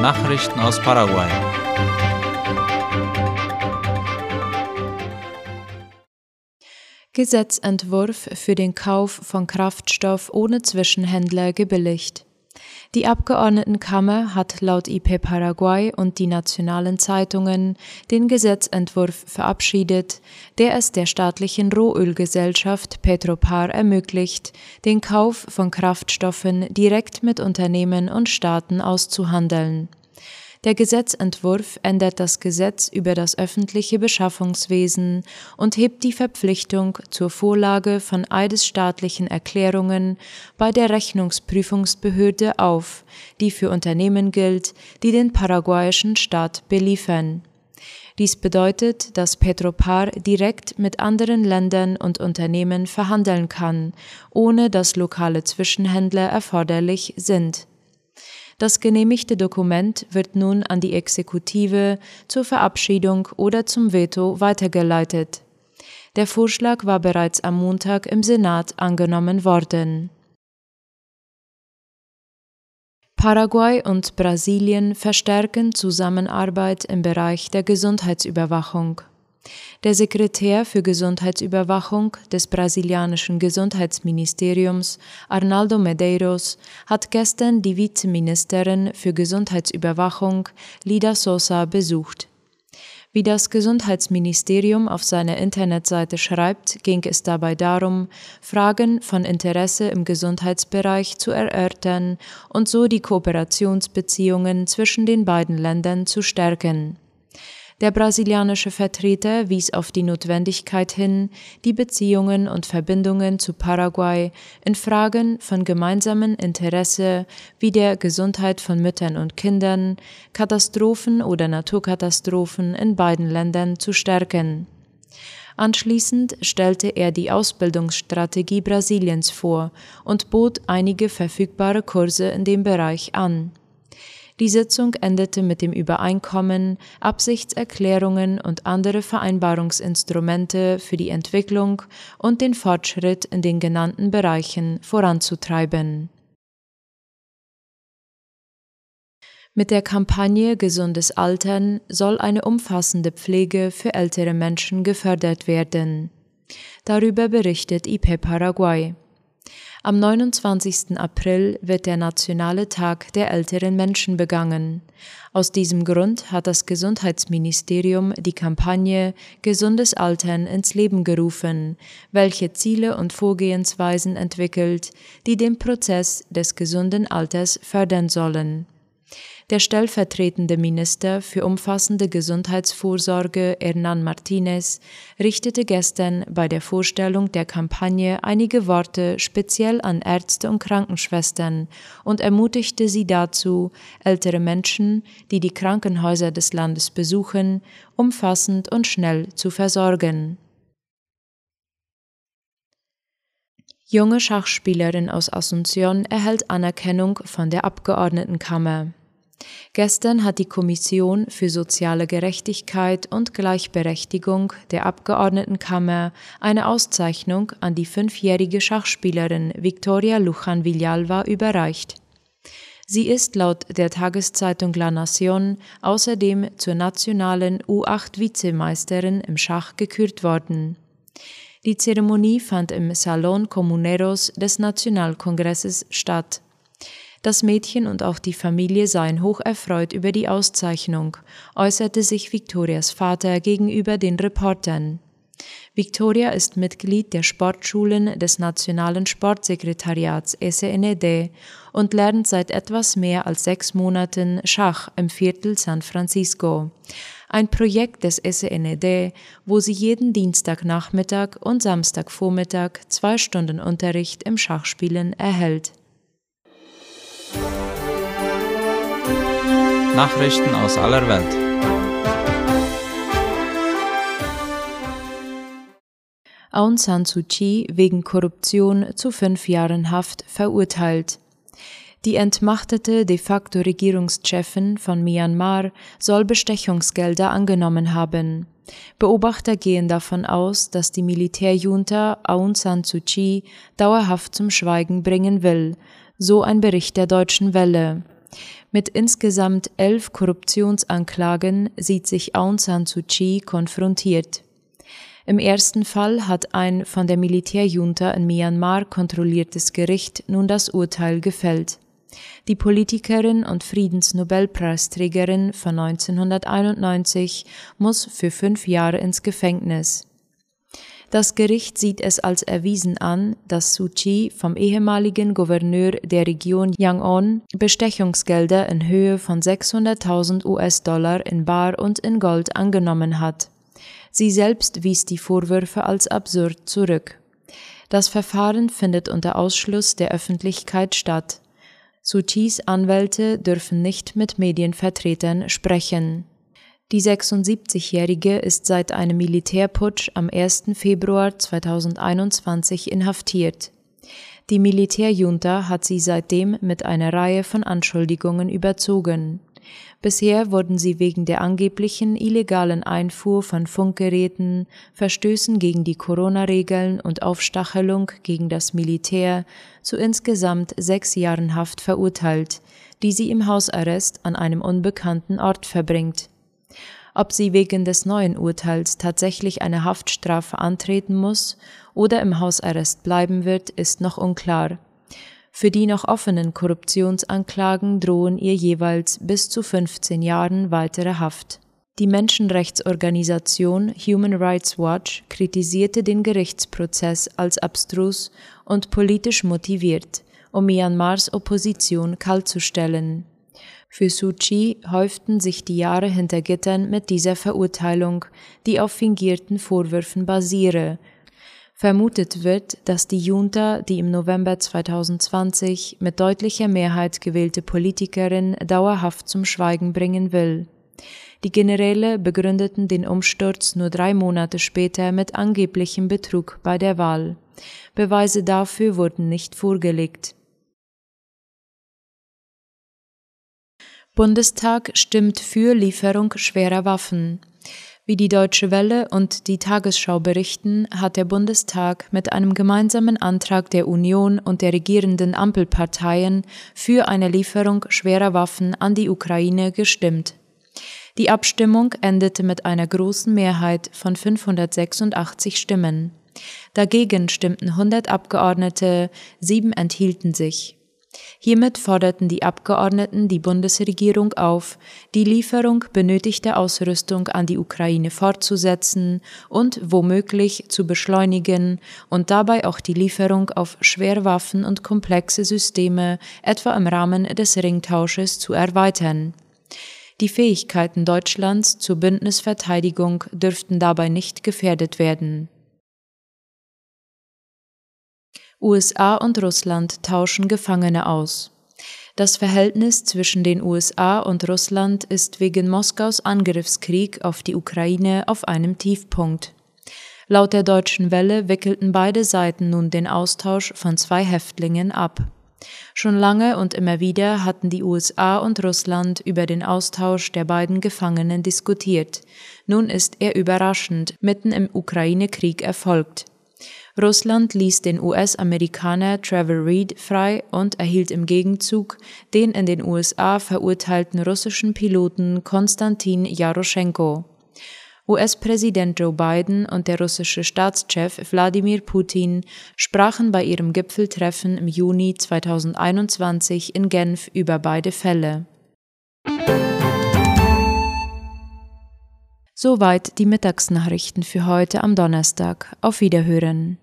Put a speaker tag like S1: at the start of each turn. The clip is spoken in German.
S1: Nachrichten aus Paraguay.
S2: Gesetzentwurf für den Kauf von Kraftstoff ohne Zwischenhändler gebilligt. Die Abgeordnetenkammer hat laut IP Paraguay und die nationalen Zeitungen den Gesetzentwurf verabschiedet, der es der staatlichen Rohölgesellschaft Petropar ermöglicht, den Kauf von Kraftstoffen direkt mit Unternehmen und Staaten auszuhandeln. Der Gesetzentwurf ändert das Gesetz über das öffentliche Beschaffungswesen und hebt die Verpflichtung zur Vorlage von eidesstaatlichen Erklärungen bei der Rechnungsprüfungsbehörde auf, die für Unternehmen gilt, die den paraguayischen Staat beliefern. Dies bedeutet, dass Petropar direkt mit anderen Ländern und Unternehmen verhandeln kann, ohne dass lokale Zwischenhändler erforderlich sind. Das genehmigte Dokument wird nun an die Exekutive zur Verabschiedung oder zum Veto weitergeleitet. Der Vorschlag war bereits am Montag im Senat angenommen worden. Paraguay und Brasilien verstärken Zusammenarbeit im Bereich der Gesundheitsüberwachung. Der Sekretär für Gesundheitsüberwachung des brasilianischen Gesundheitsministeriums, Arnaldo Medeiros, hat gestern die Vizeministerin für Gesundheitsüberwachung, Lida Sosa, besucht. Wie das Gesundheitsministerium auf seiner Internetseite schreibt, ging es dabei darum, Fragen von Interesse im Gesundheitsbereich zu erörtern und so die Kooperationsbeziehungen zwischen den beiden Ländern zu stärken. Der brasilianische Vertreter wies auf die Notwendigkeit hin, die Beziehungen und Verbindungen zu Paraguay in Fragen von gemeinsamem Interesse wie der Gesundheit von Müttern und Kindern, Katastrophen oder Naturkatastrophen in beiden Ländern zu stärken. Anschließend stellte er die Ausbildungsstrategie Brasiliens vor und bot einige verfügbare Kurse in dem Bereich an. Die Sitzung endete mit dem Übereinkommen, Absichtserklärungen und andere Vereinbarungsinstrumente für die Entwicklung und den Fortschritt in den genannten Bereichen voranzutreiben. Mit der Kampagne Gesundes Altern soll eine umfassende Pflege für ältere Menschen gefördert werden. Darüber berichtet IP Paraguay. Am 29. April wird der Nationale Tag der älteren Menschen begangen. Aus diesem Grund hat das Gesundheitsministerium die Kampagne Gesundes Altern ins Leben gerufen, welche Ziele und Vorgehensweisen entwickelt, die den Prozess des gesunden Alters fördern sollen. Der stellvertretende Minister für umfassende Gesundheitsvorsorge Hernan Martinez richtete gestern bei der Vorstellung der Kampagne einige Worte speziell an Ärzte und Krankenschwestern und ermutigte sie dazu, ältere Menschen, die die Krankenhäuser des Landes besuchen, umfassend und schnell zu versorgen. Junge Schachspielerin aus Asunción erhält Anerkennung von der Abgeordnetenkammer. Gestern hat die Kommission für soziale Gerechtigkeit und Gleichberechtigung der Abgeordnetenkammer eine Auszeichnung an die fünfjährige Schachspielerin Victoria Lujan Villalba überreicht. Sie ist laut der Tageszeitung La Nación außerdem zur nationalen U8-Vizemeisterin im Schach gekürt worden. Die Zeremonie fand im Salon Comuneros des Nationalkongresses statt. Das Mädchen und auch die Familie seien hoch erfreut über die Auszeichnung, äußerte sich Victorias Vater gegenüber den Reportern. Victoria ist Mitglied der Sportschulen des Nationalen Sportsekretariats SNED und lernt seit etwas mehr als sechs Monaten Schach im Viertel San Francisco. Ein Projekt des SNED, wo sie jeden Dienstagnachmittag und Samstagvormittag zwei Stunden Unterricht im Schachspielen erhält.
S1: Nachrichten aus aller Welt.
S2: Aung San Suu Kyi wegen Korruption zu fünf Jahren Haft verurteilt. Die entmachtete de facto Regierungschefin von Myanmar soll Bestechungsgelder angenommen haben. Beobachter gehen davon aus, dass die Militärjunta Aung San Suu Kyi dauerhaft zum Schweigen bringen will, so ein Bericht der Deutschen Welle. Mit insgesamt elf Korruptionsanklagen sieht sich Aung San Suu Kyi konfrontiert. Im ersten Fall hat ein von der Militärjunta in Myanmar kontrolliertes Gericht nun das Urteil gefällt. Die Politikerin und Friedensnobelpreisträgerin von 1991 muss für fünf Jahre ins Gefängnis. Das Gericht sieht es als erwiesen an, dass Suu Kyi vom ehemaligen Gouverneur der Region Yangon Bestechungsgelder in Höhe von 600.000 US-Dollar in Bar und in Gold angenommen hat. Sie selbst wies die Vorwürfe als absurd zurück. Das Verfahren findet unter Ausschluss der Öffentlichkeit statt. Suu Kyis Anwälte dürfen nicht mit Medienvertretern sprechen. Die 76-Jährige ist seit einem Militärputsch am 1. Februar 2021 inhaftiert. Die Militärjunta hat sie seitdem mit einer Reihe von Anschuldigungen überzogen. Bisher wurden sie wegen der angeblichen illegalen Einfuhr von Funkgeräten, Verstößen gegen die Corona-Regeln und Aufstachelung gegen das Militär zu insgesamt sechs Jahren Haft verurteilt, die sie im Hausarrest an einem unbekannten Ort verbringt. Ob sie wegen des neuen Urteils tatsächlich eine Haftstrafe antreten muss oder im Hausarrest bleiben wird, ist noch unklar. Für die noch offenen Korruptionsanklagen drohen ihr jeweils bis zu 15 Jahren weitere Haft. Die Menschenrechtsorganisation Human Rights Watch kritisierte den Gerichtsprozess als abstrus und politisch motiviert, um Myanmars Opposition kaltzustellen. Für Suu Kyi häuften sich die Jahre hinter Gittern mit dieser Verurteilung, die auf fingierten Vorwürfen basiere. Vermutet wird, dass die Junta die im November 2020 mit deutlicher Mehrheit gewählte Politikerin dauerhaft zum Schweigen bringen will. Die Generäle begründeten den Umsturz nur drei Monate später mit angeblichem Betrug bei der Wahl. Beweise dafür wurden nicht vorgelegt. Bundestag stimmt für Lieferung schwerer Waffen. Wie die Deutsche Welle und die Tagesschau berichten, hat der Bundestag mit einem gemeinsamen Antrag der Union und der regierenden Ampelparteien für eine Lieferung schwerer Waffen an die Ukraine gestimmt. Die Abstimmung endete mit einer großen Mehrheit von 586 Stimmen. Dagegen stimmten 100 Abgeordnete, sieben enthielten sich. Hiermit forderten die Abgeordneten die Bundesregierung auf, die Lieferung benötigter Ausrüstung an die Ukraine fortzusetzen und womöglich zu beschleunigen und dabei auch die Lieferung auf Schwerwaffen und komplexe Systeme etwa im Rahmen des Ringtausches zu erweitern. Die Fähigkeiten Deutschlands zur Bündnisverteidigung dürften dabei nicht gefährdet werden. USA und Russland tauschen Gefangene aus. Das Verhältnis zwischen den USA und Russland ist wegen Moskaus Angriffskrieg auf die Ukraine auf einem Tiefpunkt. Laut der deutschen Welle wickelten beide Seiten nun den Austausch von zwei Häftlingen ab. Schon lange und immer wieder hatten die USA und Russland über den Austausch der beiden Gefangenen diskutiert. Nun ist er überraschend mitten im Ukraine-Krieg erfolgt. Russland ließ den US-Amerikaner Trevor Reed frei und erhielt im Gegenzug den in den USA verurteilten russischen Piloten Konstantin Jaroschenko. US-Präsident Joe Biden und der russische Staatschef Wladimir Putin sprachen bei ihrem Gipfeltreffen im Juni 2021 in Genf über beide Fälle. Soweit die Mittagsnachrichten für heute am Donnerstag. Auf Wiederhören.